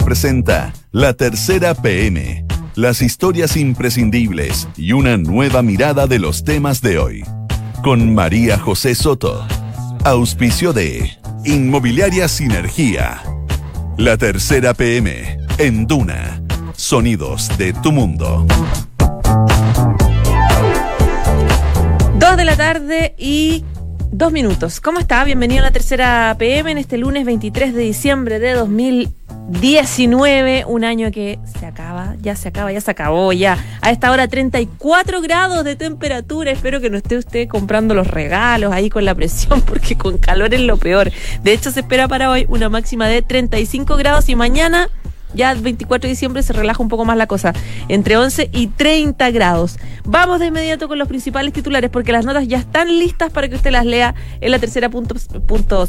Presenta La Tercera PM, las historias imprescindibles y una nueva mirada de los temas de hoy. Con María José Soto. Auspicio de Inmobiliaria Sinergia. La Tercera PM en Duna. Sonidos de tu mundo. Dos de la tarde y dos minutos. ¿Cómo está? Bienvenido a la tercera PM en este lunes 23 de diciembre de 2019. Un año que se acaba, ya se acaba, ya se acabó, ya. A esta hora 34 grados de temperatura. Espero que no esté usted comprando los regalos ahí con la presión, porque con calor es lo peor. De hecho, se espera para hoy una máxima de 35 grados y mañana ya el 24 de diciembre se relaja un poco más la cosa, entre 11 y 30 grados. Vamos de inmediato con los principales titulares porque las notas ya están listas para que usted las lea en la tercera punto, punto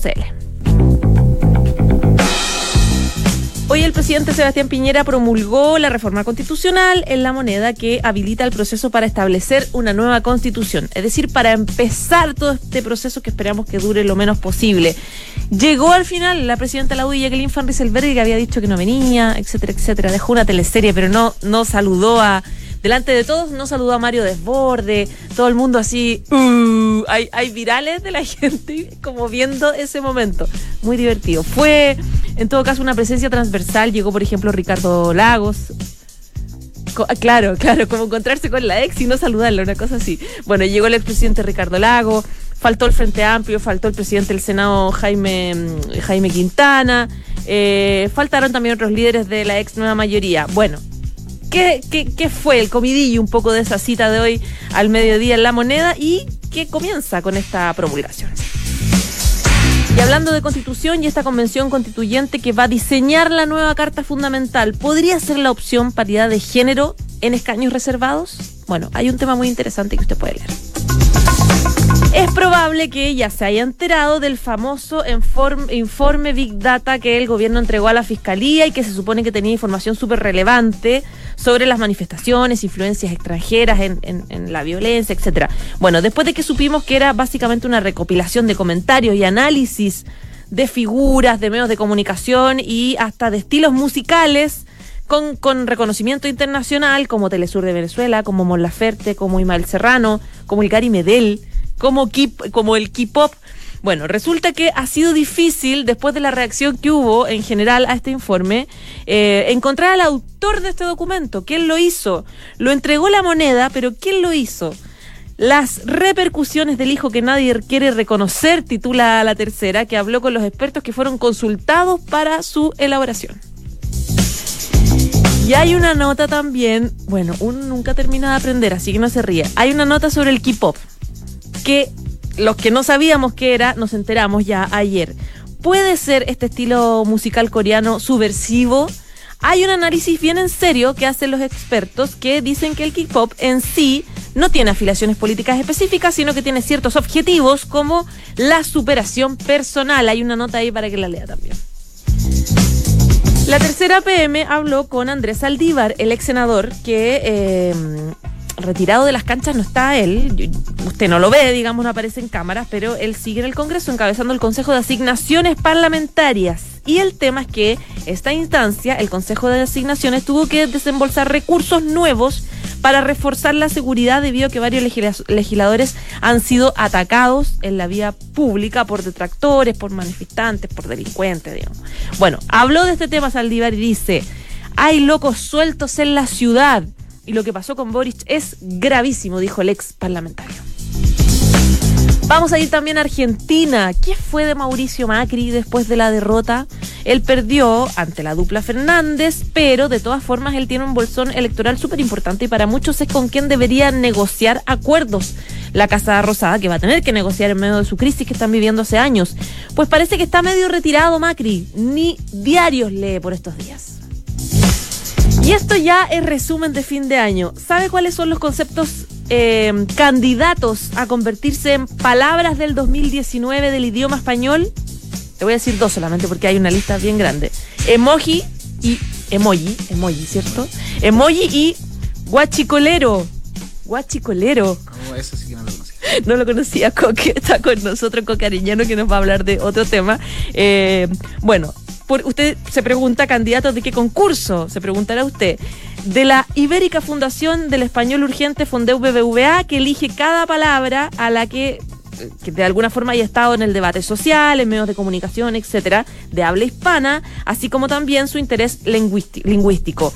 Hoy el presidente Sebastián Piñera promulgó la reforma constitucional en la moneda que habilita el proceso para establecer una nueva constitución, es decir, para empezar todo este proceso que esperamos que dure lo menos posible. Llegó al final la presidenta de la UDI, Jacqueline Van Rieselberg, que había dicho que no venía, etcétera, etcétera. Dejó una teleserie, pero no, no saludó a delante de todos no saludó a Mario Desborde, todo el mundo así, uh, hay, virales de la gente como viendo ese momento. Muy divertido. Fue, en todo caso, una presencia transversal. Llegó, por ejemplo, Ricardo Lagos, Claro, claro, como encontrarse con la ex y no saludarla, una cosa así. Bueno, llegó el expresidente Ricardo Lago, faltó el Frente Amplio, faltó el presidente del Senado Jaime, Jaime Quintana, eh, faltaron también otros líderes de la ex nueva mayoría. Bueno, ¿Qué, fue el comidillo un poco de esa cita de hoy al mediodía en La Moneda y qué comienza con esta promulgación? Y hablando de constitución y esta convención constituyente que va a diseñar la nueva carta fundamental, ¿podría ser la opción paridad de género en escaños reservados? Bueno, hay un tema muy interesante que usted puede leer. Es probable que ella se haya enterado del famoso informe Big Data que el gobierno entregó a la fiscalía y que se supone que tenía información súper relevante sobre las manifestaciones, influencias extranjeras en, la violencia, etcétera. Bueno, después de que supimos que era básicamente una recopilación de comentarios y análisis de figuras, de medios de comunicación y hasta de estilos musicales. Con, con, reconocimiento internacional como Telesur de Venezuela, como Mon Laferte, como Imael Serrano, como el Gary Medel, como, el K-pop. Bueno, resulta que ha sido difícil, después de la reacción que hubo en general a este informe, eh, encontrar al autor de este documento. ¿Quién lo hizo? Lo entregó la moneda, pero ¿quién lo hizo? Las repercusiones del hijo que nadie quiere reconocer, titula la tercera, que habló con los expertos que fueron consultados para su elaboración. Y hay una nota también, bueno, uno nunca termina de aprender, así que no se ríe. Hay una nota sobre el K-pop que los que no sabíamos qué era, nos enteramos ya ayer. ¿Puede ser este estilo musical coreano subversivo? Hay un análisis bien en serio que hacen los expertos que dicen que el K-pop en sí no tiene afiliaciones políticas específicas, sino que tiene ciertos objetivos como la superación personal. Hay una nota ahí para que la lea también. La tercera PM habló con Andrés Aldívar, el ex senador que eh, retirado de las canchas no está él, usted no lo ve, digamos, no aparece en cámaras, pero él sigue en el Congreso encabezando el Consejo de Asignaciones Parlamentarias. Y el tema es que esta instancia, el Consejo de Asignaciones, tuvo que desembolsar recursos nuevos para reforzar la seguridad debido a que varios legisladores han sido atacados en la vía pública por detractores, por manifestantes, por delincuentes, digamos. Bueno, habló de este tema Saldívar y dice, hay locos sueltos en la ciudad y lo que pasó con Boric es gravísimo, dijo el ex parlamentario. Vamos a ir también a Argentina. ¿Qué fue de Mauricio Macri después de la derrota? Él perdió ante la dupla Fernández, pero de todas formas él tiene un bolsón electoral súper importante y para muchos es con quien debería negociar acuerdos. La Casa Rosada, que va a tener que negociar en medio de su crisis que están viviendo hace años. Pues parece que está medio retirado Macri. Ni diarios lee por estos días. Y esto ya es resumen de fin de año. ¿Sabe cuáles son los conceptos eh, candidatos a convertirse en palabras del 2019 del idioma español? Te voy a decir dos solamente porque hay una lista bien grande. Emoji y emoji, emoji, ¿cierto? Emoji y guachicolero. Guachicolero. Eso sí que no lo conocía. No lo conocía, Coque está con nosotros, Coque Ariñano, que nos va a hablar de otro tema. Eh, bueno, usted se pregunta, candidato de qué concurso, se preguntará usted. De la Ibérica Fundación del Español Urgente Fondeu BBVA, que elige cada palabra a la que que de alguna forma haya estado en el debate social, en medios de comunicación, etcétera, de habla hispana, así como también su interés lingüístico.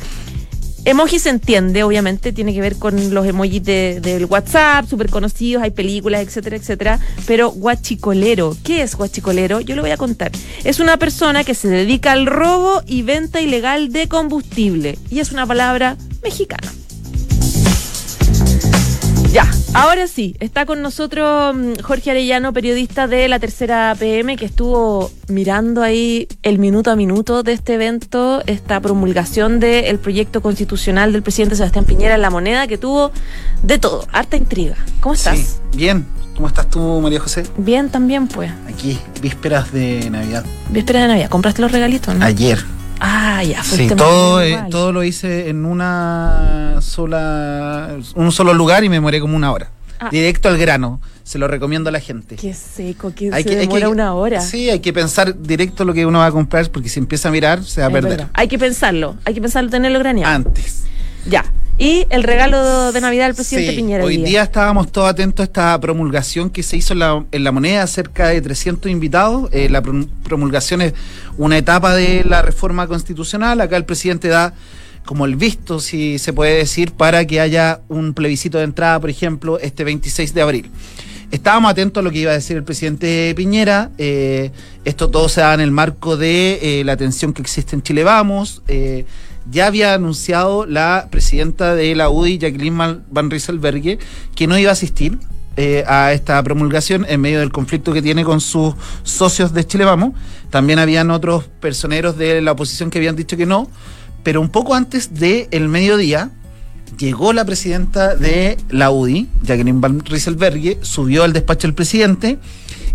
Emoji se entiende, obviamente, tiene que ver con los emojis del WhatsApp, súper conocidos, hay películas, etcétera, etcétera. Pero guachicolero, ¿qué es guachicolero? Yo lo voy a contar. Es una persona que se dedica al robo y venta ilegal de combustible. Y es una palabra mexicana. Ahora sí, está con nosotros mm, Jorge Arellano, periodista de la tercera PM, que estuvo mirando ahí el minuto a minuto de este evento, esta promulgación del proyecto constitucional del presidente Sebastián Piñera en la moneda, que tuvo de todo, harta intriga. ¿Cómo estás? Sí, bien. ¿Cómo estás tú, María José? Bien, también, pues. Aquí, vísperas de Navidad. Vísperas de Navidad. ¿Compraste los regalitos, no? Ayer. Ah, ya, Sí, todo, eh, todo lo hice en una sola, un solo lugar y me moré como una hora. Ah. Directo al grano. Se lo recomiendo a la gente. Qué seco, que hay se que, demora una hora. Sí, hay que pensar directo lo que uno va a comprar porque si empieza a mirar se va a perder. Hay que pensarlo, hay que pensarlo, tenerlo graneado. Antes. Ya. Y el regalo de Navidad del presidente Piñera. Hoy día. estábamos todos atentos a esta promulgación que se hizo en la, en la moneda, cerca de 300 invitados. Eh, la promulgación es una etapa de la reforma constitucional. Acá el presidente da como el visto, si se puede decir, para que haya un plebiscito de entrada, por ejemplo, este 26 de abril. Estábamos atentos a lo que iba a decir el presidente Piñera. Eh, esto todo se da en el marco de eh, la tensión que existe en Chile Vamos ya había anunciado la presidenta de la UDI, Jacqueline Van Rieselberghe, que no iba a asistir eh, a esta promulgación en medio del conflicto que tiene con sus socios de Chile Vamos. También habían otros personeros de la oposición que habían dicho que no, pero un poco antes del mediodía llegó la presidenta de la UDI, Jacqueline Van Rieselberghe, subió al despacho del presidente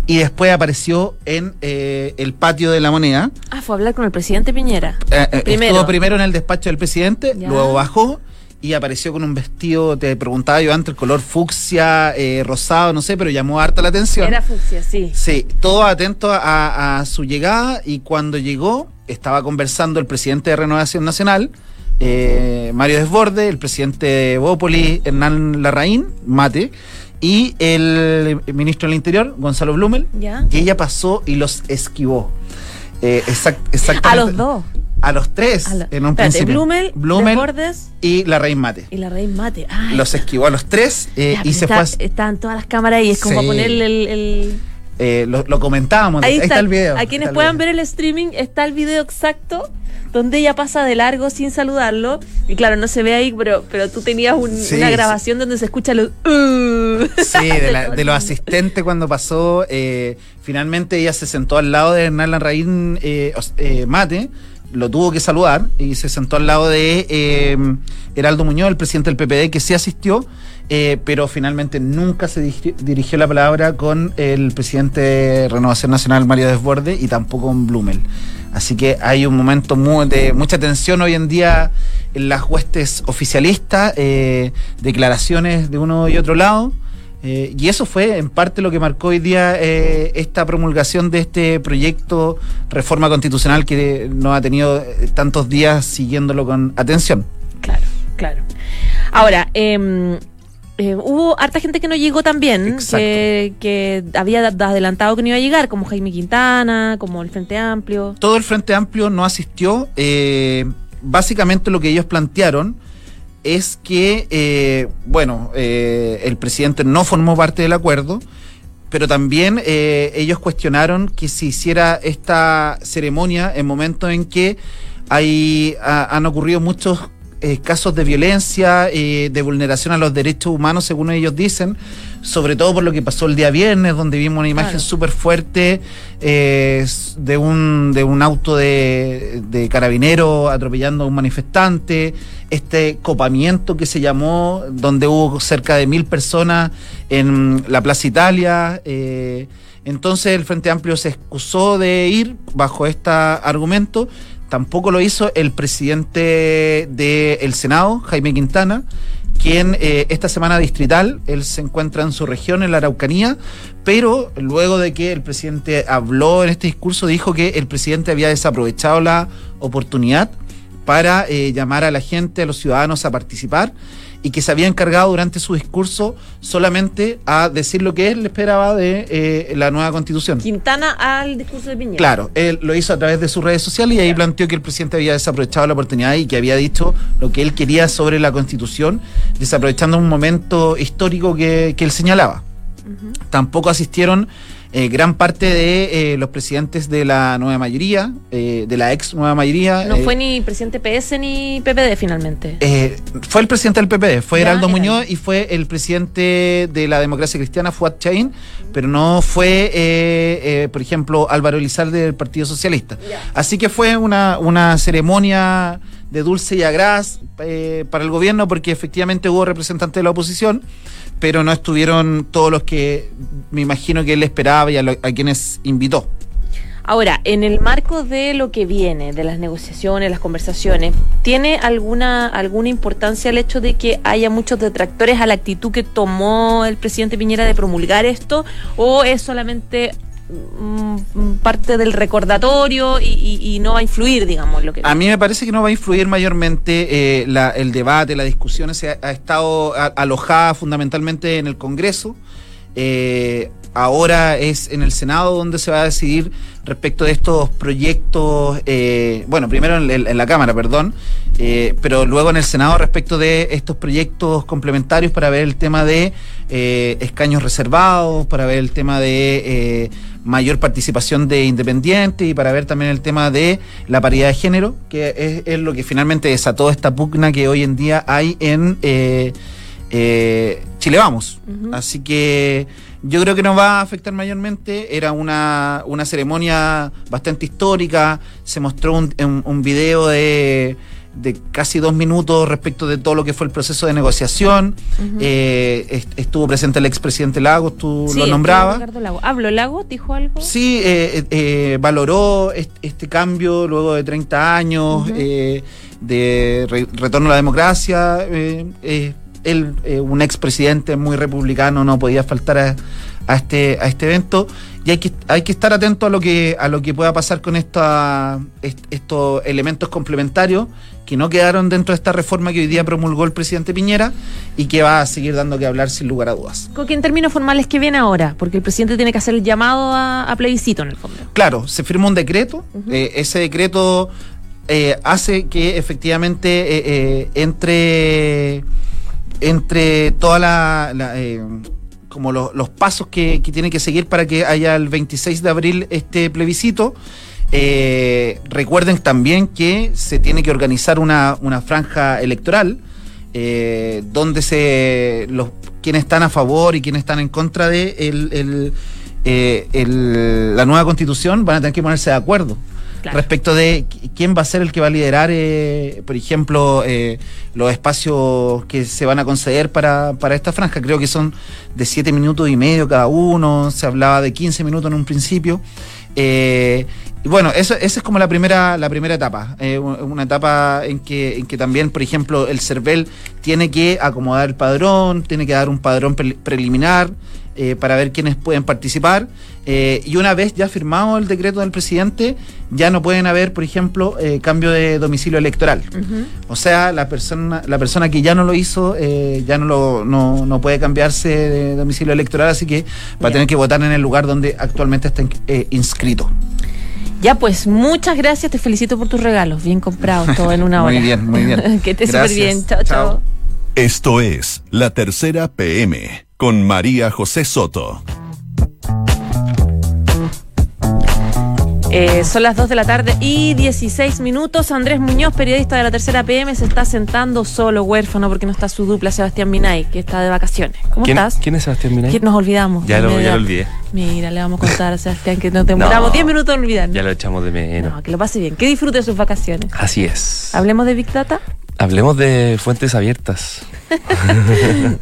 y después apareció en eh, el patio de la moneda. Ah, fue a hablar con el presidente Piñera. Eh, eh, primero. Estuvo primero en el despacho del presidente, luego bajó y apareció con un vestido, te preguntaba yo antes, el color fucsia, rosado, no sé, pero llamó harta la atención. Era fucsia, sí. Sí, todo atento a, su llegada y cuando llegó estaba conversando el presidente de Renovación Nacional, Mario Desborde, el presidente de Bópoli, Hernán Larraín, Mate, y el ministro del Interior, Gonzalo Blumel, que ella pasó y los esquivó. Eh, exactamente. A los dos. A los tres, en un principio. Blumel, Blumel y la Reina Mate. Y la Reina Mate. los esquivó a los tres eh, y se fue. Están todas las cámaras ahí, es como ponerle el. Eh, lo, comentábamos, ahí, está, el video. A quienes puedan ver el streaming, está el video exacto donde ella pasa de largo sin saludarlo. Y claro, no se ve ahí, pero, pero tú tenías una grabación donde se escucha los... Uh. Sí, de, los asistentes cuando pasó. Eh, finalmente ella se sentó al lado de Hernán Larraín eh, eh, Mate lo tuvo que saludar y se sentó al lado de Heraldo Muñoz, el presidente del PPD, que sí asistió, pero finalmente nunca se dirigió la palabra con el presidente de Renovación Nacional, Mario Desborde, y tampoco con Blumel. Así que hay un momento de mucha tensión hoy en día en las huestes oficialistas, eh, declaraciones de uno y otro lado. Eh, y eso fue en parte lo que marcó hoy día eh, esta promulgación de este proyecto reforma constitucional que nos ha tenido tantos días siguiéndolo con atención. Claro, claro. Ahora, eh, eh, hubo harta gente que no llegó también, que, había adelantado que no iba a llegar, como Jaime Quintana, como el Frente Amplio. Todo el Frente Amplio no asistió. Eh, básicamente lo que ellos plantearon es que, eh, bueno, el presidente no formó parte del acuerdo, pero también ellos cuestionaron que se hiciera esta ceremonia en momentos en que hay, han ocurrido muchos eh, casos de violencia, eh, de vulneración a los derechos humanos, según ellos dicen, sobre todo por lo que pasó el día viernes, donde vimos una imagen súper fuerte eh, de, un, de un auto de, de carabinero atropellando a un manifestante, este copamiento que se llamó, donde hubo cerca de mil personas en la Plaza Italia. entonces el Frente Amplio se excusó de ir bajo este argumento Tampoco lo hizo el presidente del Senado, Jaime Quintana, quien eh, esta semana distrital, él se encuentra en su región, en la Araucanía, pero luego de que el presidente habló en este discurso, dijo que el presidente había desaprovechado la oportunidad para eh, llamar a la gente, a los ciudadanos a participar y que se había encargado durante su discurso solamente a decir lo que él esperaba de eh, la nueva constitución. Quintana al discurso de Piñera. Claro, él lo hizo a través de sus redes sociales y ahí planteó que el presidente había desaprovechado la oportunidad y que había dicho lo que él quería sobre la constitución, desaprovechando un momento histórico que, que él señalaba. Tampoco asistieron eh, gran parte de eh, los presidentes de la nueva mayoría, eh, de la ex nueva mayoría. No fue ni presidente PS ni PPD finalmente. fue el presidente del PPD, fue Heraldo Muñoz y fue el presidente de la democracia cristiana, Fuad Chain, pero no fue, por ejemplo, Álvaro Elizalde del Partido Socialista. Así que fue una, una ceremonia de dulce y agraz para el gobierno porque efectivamente hubo representantes de la oposición pero no estuvieron todos los que me imagino que él esperaba y a, quienes invitó. Ahora, en el marco de lo que viene, de las negociaciones, las conversaciones, ¿tiene alguna, alguna importancia el hecho de que haya muchos detractores a la actitud que tomó el presidente Piñera de promulgar esto? ¿O es solamente parte del recordatorio y, no va a influir, digamos, lo que... A mí me parece que no va a influir mayormente eh, el debate, la discusión se ha, estado alojada fundamentalmente en el Congreso. Eh, ahora es en el Senado donde se va a decidir respecto de estos proyectos, eh, bueno, primero en, la Cámara, perdón, pero luego en el Senado respecto de estos proyectos complementarios para ver el tema de escaños reservados, para ver el tema de mayor participación de independientes y para ver también el tema de la paridad de género, que es, lo que finalmente desató esta pugna que hoy en día hay en eh, eh, Chile Vamos. Así que yo creo que nos va a afectar mayormente. Era una, una ceremonia bastante histórica, se mostró un, un video de de casi dos minutos respecto de todo lo que fue el proceso de negociación. Eh, estuvo presente el expresidente Lagos, tú lo nombrabas. Lago. ¿Habló Lagos? ¿Dijo algo? Sí, eh, eh, valoró este, cambio luego de 30 años de retorno a la democracia. Él, un expresidente muy republicano, no podía faltar a, a, este, a este evento y hay que, hay que estar atento a lo que, a lo que pueda pasar con esta, estos elementos complementarios que no quedaron dentro de esta reforma que hoy día promulgó el presidente Piñera y que va a seguir dando que hablar sin lugar a dudas. ¿Con qué en términos formales que viene ahora? Porque el presidente tiene que hacer el llamado a, plebiscito en el fondo. Claro, se firma un decreto, eh, ese decreto eh, hace que efectivamente eh, entre, entre toda la como los pasos que, que tiene que seguir para que haya el 26 de abril este plebiscito. Eh, recuerden también que se tiene que organizar una, franja electoral eh, donde se los quienes están a favor y quienes están en contra de eh, la nueva constitución van a tener que ponerse de acuerdo respecto de quién va a ser el que va a liderar, eh, por ejemplo, eh, los espacios que se van a conceder para, para esta franja. Creo que son de siete minutos y medio cada uno, se hablaba de 15 minutos en un principio. Eh, y bueno, eso, esa es como la primera, la primera etapa. una etapa en que, en que también, por ejemplo, el CERVEL tiene que acomodar el padrón, tiene que dar un padrón preliminar. Eh, para ver quiénes pueden participar. Eh, y una vez ya firmado el decreto del presidente, ya no pueden haber, por ejemplo, eh, cambio de domicilio electoral. O sea, la persona, la persona que ya no lo hizo, ya no, lo, no, puede cambiarse de domicilio electoral, así que va a tener que votar en el lugar donde actualmente está inscrito. Ya, pues muchas gracias, te felicito por tus regalos, bien comprados, todo en una hora. muy bien, muy bien. que estés súper bien, chao, chao. Esto es La Tercera PM con María José Soto. Eh, son las 2 de la tarde y 16 minutos. Andrés Muñoz, periodista de la tercera PM, se está sentando solo, huérfano, porque no está su dupla Sebastián Minay, que está de vacaciones. ¿Cómo estás? ¿Quién es Sebastián Minay? nos olvidamos. Ya lo, ya lo, olvidé. Mira, le vamos a contar a Sebastián que nos demoramos 10 minutos en olvidar. Ya lo echamos de menos. No, que lo pase bien. Que disfrute de sus vacaciones. Así es. ¿Hablemos de Big Data? Hablemos de fuentes abiertas.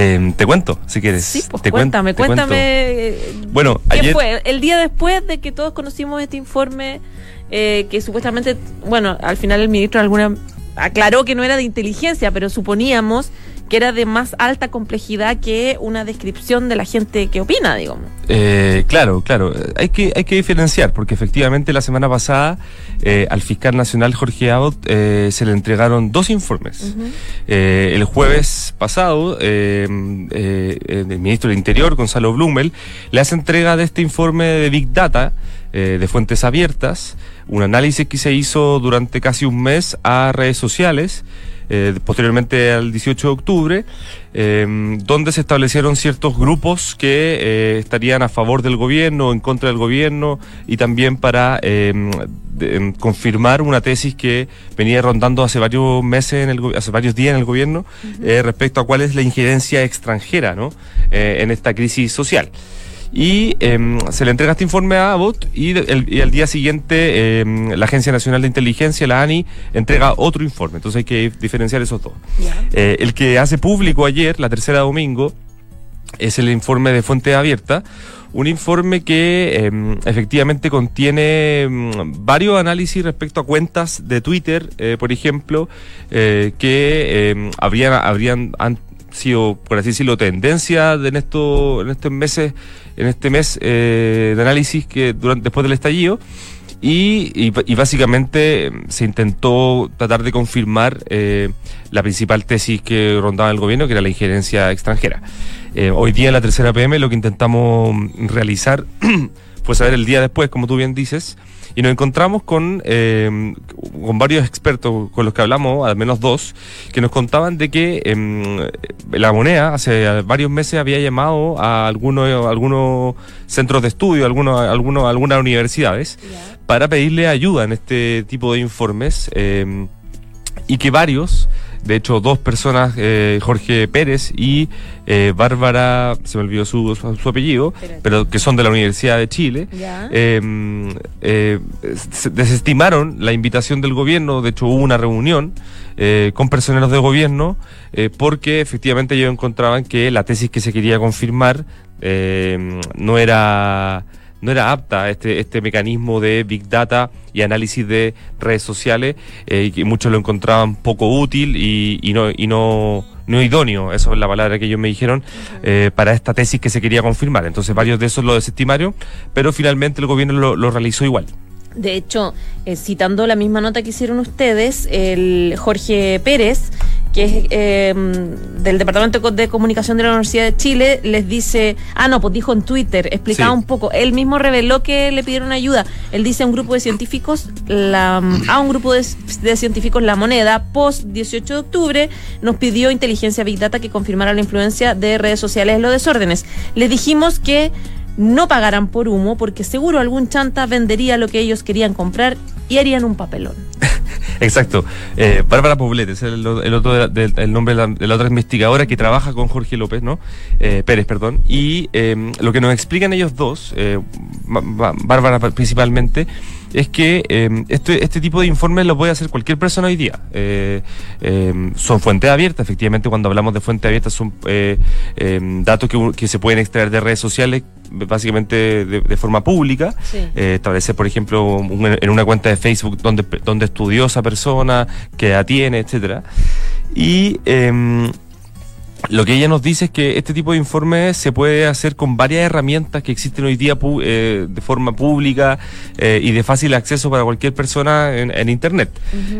Em, te cuento, si quieres. Sí, pues te cuéntame, cuéntame. Eh, bueno, ¿qué ayer... fue? El día después de que todos conocimos este informe, eh, que supuestamente, bueno, al final el ministro de alguna aclaró que no era de inteligencia, pero suponíamos que era de más alta complejidad que una descripción de la gente que opina, digamos. Eh, claro, claro. Hay que, hay que diferenciar, porque efectivamente la semana pasada eh, al fiscal nacional Jorge Abbott eh, se le entregaron dos informes. Eh, el jueves pasado, eh, eh, el ministro del Interior, Gonzalo Blumel, le hace entrega de este informe de Big Data, de fuentes abiertas, un análisis que se hizo durante casi un mes a redes sociales. Eh, posteriormente al 18 de octubre, eh, donde se establecieron ciertos grupos que eh, estarían a favor del gobierno o en contra del gobierno y también para de- em, confirmar una tesis que venía rondando hace varios meses, en el, hace varios días en el gobierno, eh, respecto a cuál es la injerencia extranjera ¿no? En esta crisis social. Y em, se le entrega este informe a Abbott y, el- y al día siguiente em, la Agencia Nacional de Inteligencia, la ANI, entrega otro informe. Entonces hay que diferenciar esos dos. Eh, el que hace público ayer, la tercera domingo, es el informe de fuente abierta. Un informe que em, efectivamente contiene varios análisis respecto a cuentas de Twitter, eh, por ejemplo, eh, que habrían, habrían han sido, por así decirlo, tendencia de en, esto, en estos meses, en este mes eh, de análisis que durante, después del estallido. Y, y, básicamente eh, se intentó tratar de confirmar eh, la principal tesis que rondaba el gobierno, que era la injerencia extranjera. Eh, hoy día en la tercera PM lo que intentamos mm, realizar fue saber el día después, como tú bien dices, y nos encontramos con, eh, con varios expertos con los que hablamos, al menos dos, que nos contaban de que em, la moneda hace varios meses había llamado a algunos, algunos centros de estudio, algunos, algunos, algunas universidades, para pedirle ayuda en este tipo de informes em, y que varios, de hecho dos personas, eh, Jorge Pérez y eh, Bárbara, se me olvidó su, su, su apellido, Espérate. pero que son de la Universidad de Chile, Ya. eh, se- desestimaron la invitación del gobierno, de hecho hubo una reunión con personeros de gobierno, porque efectivamente ellos encontraban que la tesis que se quería confirmar no era no era apta este, este mecanismo de Big Data y análisis de redes sociales, eh, y que muchos lo encontraban poco útil y, y no, y no, no idóneo, eso es la palabra que ellos me dijeron, eh, para esta tesis que se quería confirmar. Entonces varios de esos lo desestimaron, pero finalmente el gobierno lo, lo realizó igual. De hecho, eh, citando la misma nota que hicieron ustedes, el Jorge Pérez, que es eh, del Departamento de Comunicación de la Universidad de Chile, les dice, ah, no, pues dijo en Twitter, explicaba Sí. un poco, él mismo reveló que le pidieron ayuda. Él dice a un grupo de científicos, la, a un grupo de, de científicos, La Moneda, post 18 de octubre, nos pidió inteligencia Big Data que confirmara la influencia de redes sociales en los desórdenes. Les dijimos que no pagaran por humo porque seguro algún chanta vendería lo que ellos querían comprar y harían un papelón. Exacto. Eh, Bárbara Poblete, es el, otro de la- el nombre de la, otra investigadora que trabaja con Jorge López, ¿no? Eh, Pérez, perdón. Y eh, lo que nos explican ellos dos, eh, Ba- Ba- Bárbara principalmente, es que eh, este, este tipo de informes lo puede hacer cualquier persona hoy día. Eh, eh, son fuentes abiertas, efectivamente, cuando hablamos de fuentes abiertas son datos que, que se pueden extraer de redes sociales, básicamente de, de forma pública. Sí. Establecer, por ejemplo, un- en una cuenta de Facebook donde, donde estudió esa persona, que la tiene, etcétera. Y em, lo que ella nos dice es que este tipo de informes se puede hacer con varias herramientas que existen hoy día eh, de forma pública eh, y de fácil acceso para cualquier persona en, en Internet.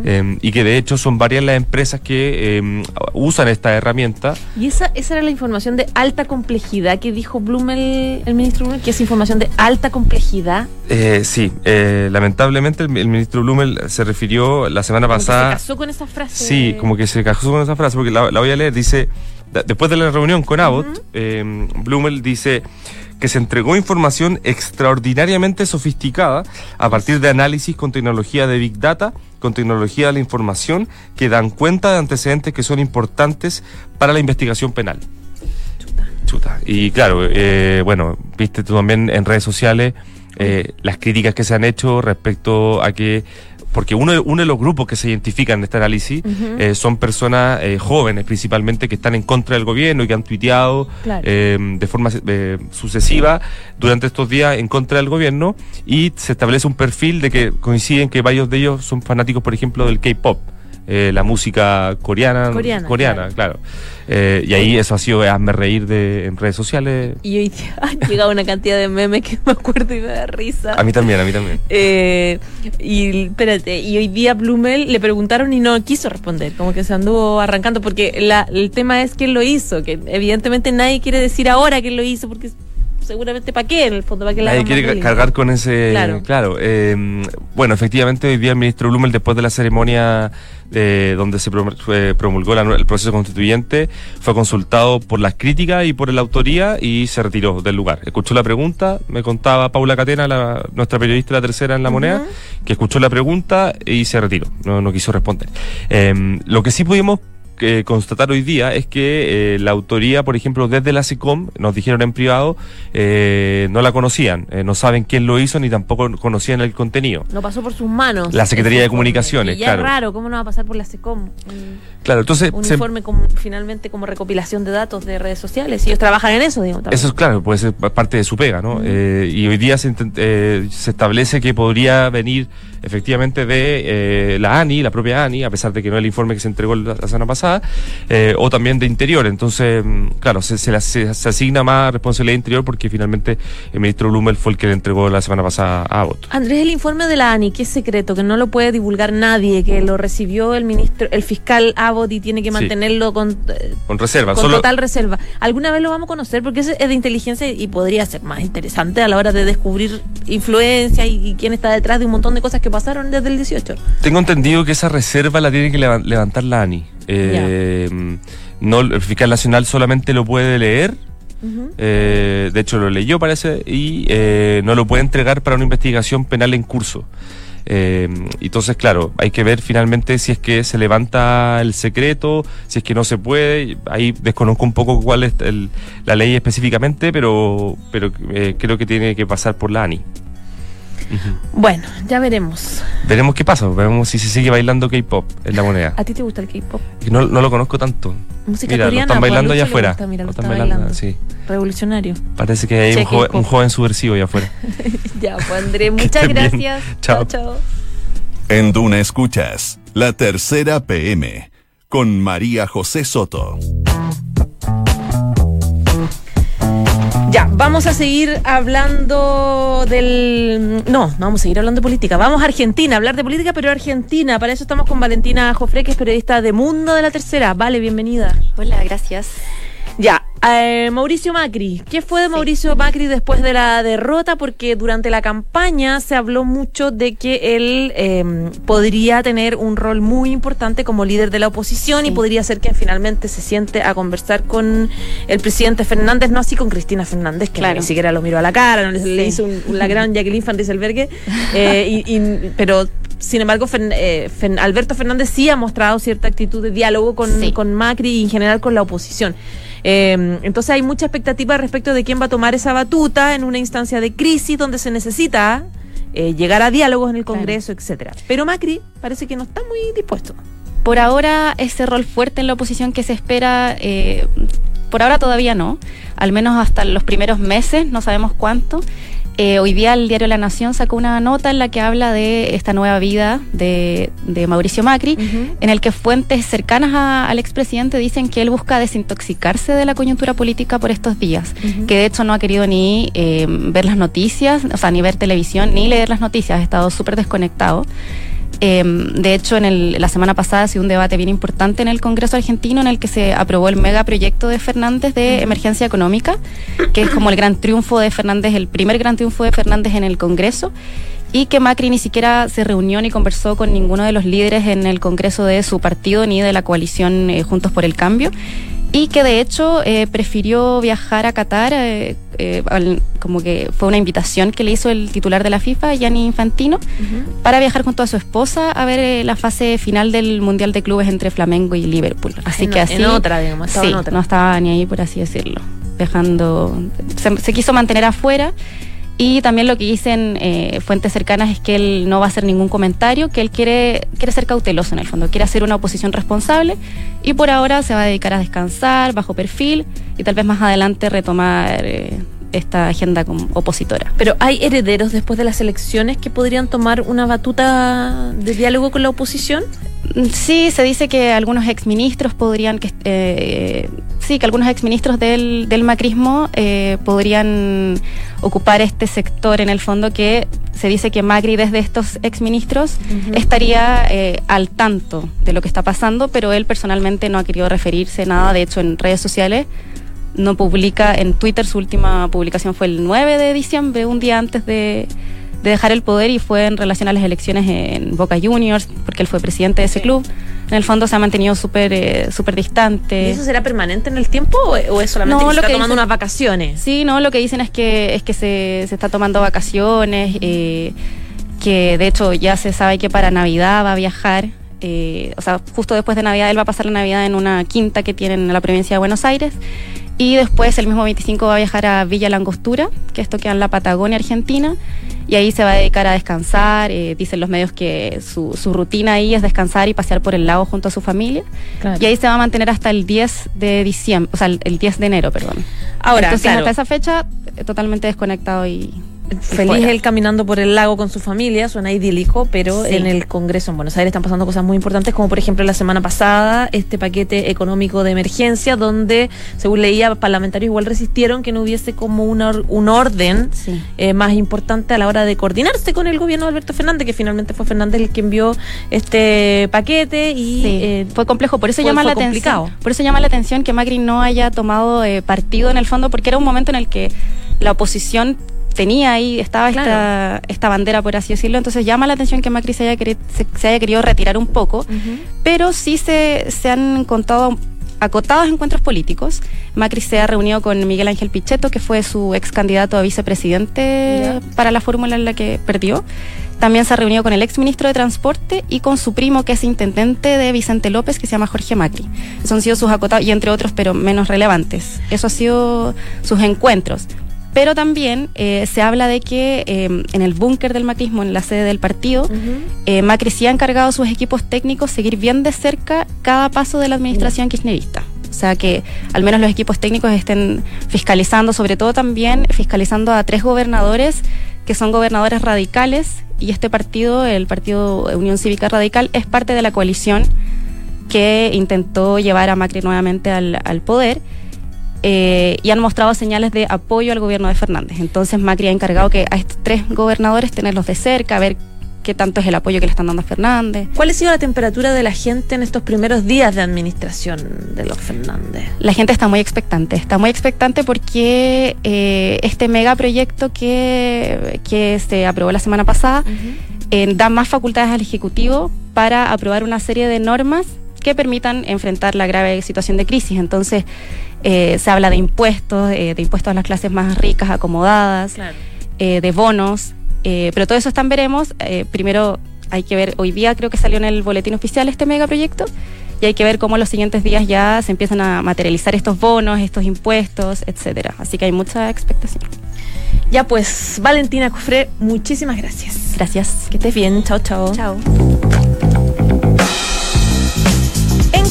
Em, y que de hecho son varias las empresas que em, usan esta herramienta Y esa, esa era la información de alta complejidad que dijo Blumel, el ministro Blumel, que es información de alta complejidad. Eh, sí, eh, lamentablemente el, el ministro Blumel se refirió la semana Como que pasada. se casó con esa frase. Sí, como que se casó con esa frase, porque la, la voy a leer. Dice, después de la reunión con Abbott, eh, Blumel dice que se entregó información extraordinariamente sofisticada a partir de análisis con tecnología de Big Data, con tecnología de la información, que dan cuenta de antecedentes que son importantes para la investigación penal. Chuta. Y claro, eh, bueno, viste tú también en redes sociales eh, las críticas que se han hecho respecto a que, porque uno, de- uno de los grupos que se identifican en este análisis eh, son personas eh, jóvenes principalmente que están en contra del gobierno y que han tuiteado Claro. eh, de forma eh, sucesiva durante estos días en contra del gobierno y se establece un perfil de que coinciden que varios de ellos son fanáticos, por ejemplo, del K-pop. Eh, la música coreana. Coreana, Coreana, claro. Eh, y ahí eso ha sido hazme reír de, en redes sociales. Y hoy han llegado una cantidad de memes que me acuerdo y me da risa. A mí también, a mí también. Eh, y espérate, y hoy día Blumel le preguntaron y no quiso responder, como que se anduvo arrancando, porque la, el tema es quién lo hizo, que evidentemente nadie quiere decir ahora quién lo hizo, porque seguramente para qué, en el fondo, para qué la Nadie quiere cargar con ese. Claro. Claro. eh, bueno, efectivamente, hoy día el ministro Blumel, después de la ceremonia eh, donde se promulgó la el proceso constituyente, fue consultado por las críticas y por la autoría y se retiró del lugar. Escuchó la pregunta, me contaba Paula Catena, la- nuestra periodista la tercera en La Moneda, que escuchó la pregunta y se retiró, no, no quiso responder. Eh, lo que sí pudimos eh, constatar hoy día es que eh, la autoría, por ejemplo, desde la SECOM, nos dijeron en privado, eh, no la conocían, eh, no saben quién lo hizo ni tampoco conocían el contenido. No pasó por sus manos. La Secretaría de. Comunicaciones, Y ya claro. es raro, ¿cómo no va a pasar por la SECOM? Un, Claro, entonces... un se- informe como, finalmente como recopilación de datos de redes sociales. Y ellos trabajan en eso, digamos. también. Eso es claro, puede ser pa- parte de su pega, ¿no? Eh, y hoy día se, se establece que podría venir efectivamente de eh, la ANI, la propia ANI, a pesar de que no es el informe que se entregó la, la semana pasada, eh, o también de Interior. Entonces, mm, claro, se, se, se- se asigna más responsabilidad de Interior porque finalmente el ministro Blumel fue el que le entregó la semana pasada a Abbott. Andrés, el informe de la ANI, que es secreto, que no lo puede divulgar nadie, que lo recibió el ministro, el fiscal Abbott y tiene que Sí. mantenerlo con, eh, Con reserva, con solo... total reserva. ¿Alguna vez lo vamos a conocer? Porque es de inteligencia y podría ser más interesante a la hora de descubrir influencia y, y quién está detrás de un montón de cosas que pasaron desde el 18. Tengo entendido que esa reserva la tiene que leva- levantar la ANI. Eh, no, el fiscal nacional solamente lo puede leer. Eh, de hecho, lo leyó, parece, y eh, no lo puede entregar para una investigación penal en curso. Eh, entonces, claro, hay que ver finalmente si es que se levanta el secreto, si es que no se puede. Ahí desconozco un poco cuál es el- la ley específicamente, pero, pero eh, creo que tiene que pasar por la ANI. Bueno, ya veremos. Veremos qué pasa, veremos si se sigue bailando K-pop en la moneda. ¿A ti te gusta el K-pop? No, no lo conozco tanto. Música Mira, lo coreana. están pues, a bailando Lucho allá afuera. gusta, mira, lo Lo está están bailando, bailando. sí. Revolucionario. Parece que hay un, joven, K-pop. un joven subversivo allá afuera. Ya, pues Andrés, Que muchas bien. gracias. Chao. chao. En Duna Escuchas, la tercera PM, con María José Soto. Ya, vamos a seguir hablando del... No, no vamos a seguir hablando de política. Vamos a Argentina, a hablar de política, pero Argentina. Para eso estamos con Valentina Jofre, que es periodista de Mundo de la Tercera. Vale, bienvenida. Hola, gracias. Ya, eh, Mauricio Macri. ¿Qué fue de Mauricio Macri después de la derrota? Porque durante la campaña se habló mucho de que él eh, podría tener un rol muy importante como líder de la oposición y podría ser que finalmente se siente a conversar con el presidente Fernández, no así con Cristina Fernández, que Claro. ni siquiera lo miró a la cara, no le, hizo un- un- la gran Jacqueline Van eh, y- y- pero sin embargo Fern- eh, Fern- Alberto Fernández sí ha mostrado cierta actitud de diálogo con, Sí. con Macri y en general con la oposición. Eh, entonces hay mucha expectativa respecto de quién va a tomar esa batuta en una instancia de crisis donde se necesita eh, llegar a diálogos en el Claro. Congreso, etcétera. Pero Macri parece que no está muy dispuesto. Por ahora, ese rol fuerte en la oposición que se espera, eh, por ahora todavía no, al menos hasta los primeros meses, no sabemos cuánto. Eh, hoy día el diario La Nación sacó una nota en la que habla de esta nueva vida de, de Mauricio Macri, en el que fuentes cercanas a- al expresidente dicen que él busca desintoxicarse de la coyuntura política por estos días, que de hecho no ha querido ni eh, ver las noticias, o sea, ni ver televisión, ni leer las noticias, ha estado súper desconectado. Eh, de hecho, en el- la semana pasada se dio un debate bien importante en el Congreso argentino en el que se aprobó el megaproyecto de Fernández de emergencia económica, que es como el gran triunfo de Fernández, el primer gran triunfo de Fernández en el Congreso, y que Macri ni siquiera se reunió ni conversó con ninguno de los líderes en el Congreso de su partido ni de la coalición eh, Juntos por el Cambio. Y que de hecho eh, prefirió viajar a Qatar, eh, eh, al- como que fue una invitación que le hizo el titular de la FIFA, Gianni Infantino, para viajar junto a su esposa a ver eh, la fase final del Mundial de Clubes entre Flamengo y Liverpool. Así En- que así... en otra, digamos, estaba sí, en otra. no estaba ni ahí, por así decirlo. Se, se quiso mantener afuera. Y también lo que dicen eh, fuentes cercanas es que él no va a hacer ningún comentario, que él quiere, quiere ser cauteloso en el fondo, quiere hacer una oposición responsable y por ahora se va a dedicar a descansar bajo perfil y tal vez más adelante retomar eh, esta agenda como opositora. Pero hay herederos después de las elecciones que podrían tomar una batuta de diálogo con la oposición. Sí, se dice que algunos exministros podrían, que, eh, sí, que algunos exministros del, del macrismo eh, podrían ocupar este sector en el fondo que se dice que Macri desde estos exministros estaría eh, al tanto de lo que está pasando, pero él personalmente no ha querido referirse nada, de hecho en redes sociales no publica, en Twitter su última publicación fue el 9 de diciembre, un día antes de de dejar el poder y fue en relación a las elecciones en Boca Juniors, porque él fue presidente de ese club. En el fondo se ha mantenido súper eh, súper distante. ¿Y eso será permanente en el tiempo o es solamente que se está tomando unas vacaciones? Sí, no, lo que dicen es que es que se, se está tomando vacaciones, eh, que de hecho ya se sabe que para Navidad va a viajar. Eh, o sea, justo después de Navidad él va a pasar la Navidad en una quinta que tiene en la provincia de Buenos Aires y después el mismo 25 va a viajar a Villa Langostura, que esto queda en la Patagonia Argentina, y ahí se va a dedicar a descansar. Eh, dicen los medios que su, rutina ahí es descansar y pasear por el lago junto a su familia. Y ahí se va a mantener hasta el 10 de diciembre, o sea, el 10 de enero, perdón. Ahora, Entonces, hasta esa fecha, eh, totalmente desconectado y feliz él caminando por el lago con su familia, suena idílico, pero en el Congreso en Buenos Aires están pasando cosas muy importantes, como por ejemplo la semana pasada, este paquete económico de emergencia, donde, según leía, parlamentarios igual resistieron que no hubiese como una, un orden eh, más importante a la hora de coordinarse con el gobierno de Alberto Fernández, que finalmente fue Fernández el que envió este paquete y eh, fue complejo, por eso llama la atención. Por eso llama la atención que Macri no haya tomado eh, partido en el fondo, porque era un momento en el que la oposición tenía ahí, estaba esta, esta bandera, por así decirlo. Entonces llama la atención que Macri se haya, se, haya querido retirar un poco, pero sí se, se han contado acotados encuentros políticos. Macri se ha reunido con Miguel Ángel Pichetto, que fue su ex candidato a vicepresidente para la fórmula en la que perdió. También se ha reunido con el ex ministro de Transporte y con su primo, que es intendente de Vicente López, que se llama Jorge Macri. Esos han sido sus acotados, y entre otros, pero menos relevantes. Eso ha sido sus encuentros. Pero también eh, se habla de que eh, en el búnker del macrismo, en la sede del partido, eh, Macri sí ha encargado a sus equipos técnicos seguir bien de cerca cada paso de la administración kirchnerista. O sea, que al menos los equipos técnicos estén fiscalizando, sobre todo también fiscalizando a tres gobernadores que son gobernadores radicales y este partido, el Partido Unión Cívica Radical, es parte de la coalición que intentó llevar a Macri nuevamente al, al poder eh, y han mostrado señales de apoyo al gobierno de Fernández. Entonces Macri ha encargado que a estos tres gobernadores tenerlos de cerca, ver qué tanto es el apoyo que le están dando a Fernández. ¿Cuál ha sido la temperatura de la gente en estos primeros días de administración de los Fernández? La gente está muy expectante, está muy expectante porque eh, este megaproyecto que, que se aprobó la semana pasada eh, da más facultades al Ejecutivo para aprobar una serie de normas que permitan enfrentar la grave situación de crisis. Entonces, eh, se habla de impuestos, eh, de impuestos a las clases más ricas, acomodadas, eh, de bonos, pero todo eso están veremos. primero hay que ver, hoy día creo que salió en el boletín oficial este megaproyecto y hay que ver cómo los siguientes días ya se empiezan a materializar estos bonos, estos impuestos, etcétera. Así que hay mucha expectación. Ya pues, Valentina Cofre, muchísimas gracias. Gracias. Que estés bien. Chao, chao. Chao.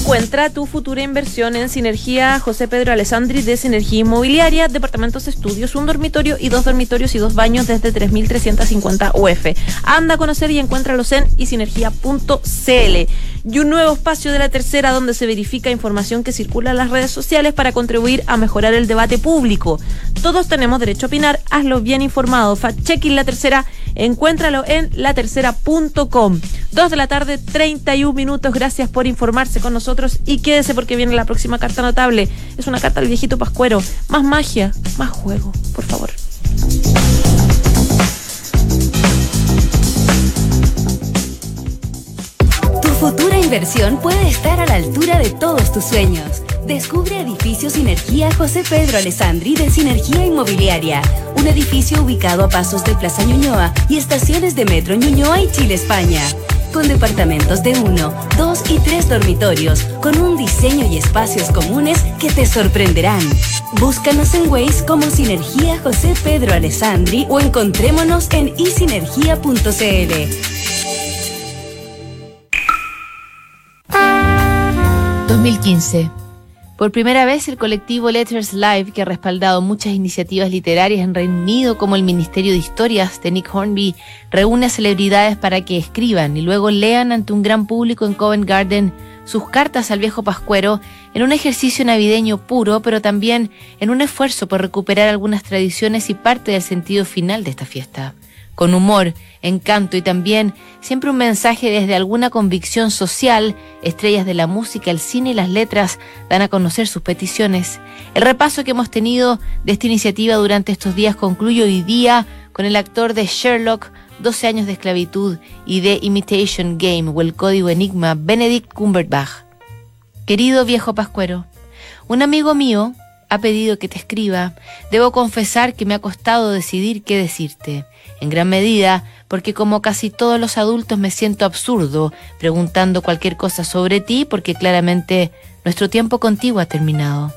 Encuentra tu futura inversión en Sinergia José Pedro Alessandri de Sinergia Inmobiliaria, departamentos estudios, un dormitorio y dos dormitorios y dos baños desde 3.350 UF. Anda a conocer y encuéntralos en isinergia.cl. Y un nuevo espacio de la tercera donde se verifica información que circula en las redes sociales para contribuir a mejorar el debate público. Todos tenemos derecho a opinar, hazlo bien informado. Fact-checking la tercera, encuéntralo en latercera.com. Dos de la tarde, 31 minutos. Gracias por informarse con nosotros y quédese porque viene la próxima carta notable. Es una carta al viejito Pascuero. Más magia, más juego, por favor. Tu futura inversión puede estar a la altura de todos tus sueños. Descubre Edificio Sinergia José Pedro Alessandri de Sinergia Inmobiliaria, un edificio ubicado a pasos de Plaza Ñuñoa y estaciones de Metro Ñuñoa y Chile, España con departamentos de uno, dos y tres dormitorios, con un diseño y espacios comunes que te sorprenderán. Búscanos en Waze como Sinergia José Pedro Alessandri o encontrémonos en isinergia.cl. 2015 Por primera vez, el colectivo Letters Live, que ha respaldado muchas iniciativas literarias en Reino Unido, como el Ministerio de Historias de Nick Hornby, reúne a celebridades para que escriban y luego lean ante un gran público en Covent Garden sus cartas al viejo Pascuero en un ejercicio navideño puro, pero también en un esfuerzo por recuperar algunas tradiciones y parte del sentido final de esta fiesta con humor, encanto y también siempre un mensaje desde alguna convicción social, estrellas de la música, el cine y las letras dan a conocer sus peticiones. El repaso que hemos tenido de esta iniciativa durante estos días concluye hoy día con el actor de Sherlock, 12 años de esclavitud y de Imitation Game o el código Enigma, Benedict Cumberbatch. Querido viejo Pascuero, un amigo mío ha pedido que te escriba, debo confesar que me ha costado decidir qué decirte, en gran medida porque como casi todos los adultos me siento absurdo preguntando cualquier cosa sobre ti porque claramente nuestro tiempo contigo ha terminado.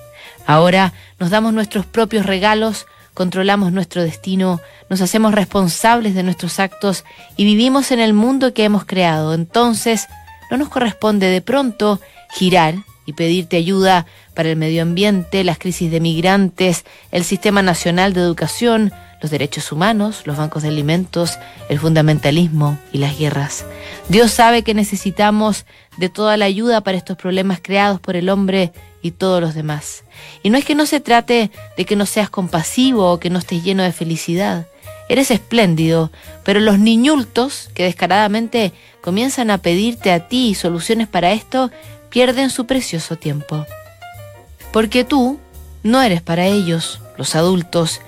Ahora nos damos nuestros propios regalos, controlamos nuestro destino, nos hacemos responsables de nuestros actos y vivimos en el mundo que hemos creado. Entonces, no nos corresponde de pronto girar y pedirte ayuda para el medio ambiente, las crisis de migrantes, el Sistema Nacional de Educación, los derechos humanos, los bancos de alimentos, el fundamentalismo y las guerras. Dios sabe que necesitamos de toda la ayuda para estos problemas creados por el hombre y todos los demás. Y no es que no se trate de que no seas compasivo o que no estés lleno de felicidad. Eres espléndido, pero los niñultos que descaradamente comienzan a pedirte a ti soluciones para esto pierden su precioso tiempo. Porque tú no eres para ellos, los adultos,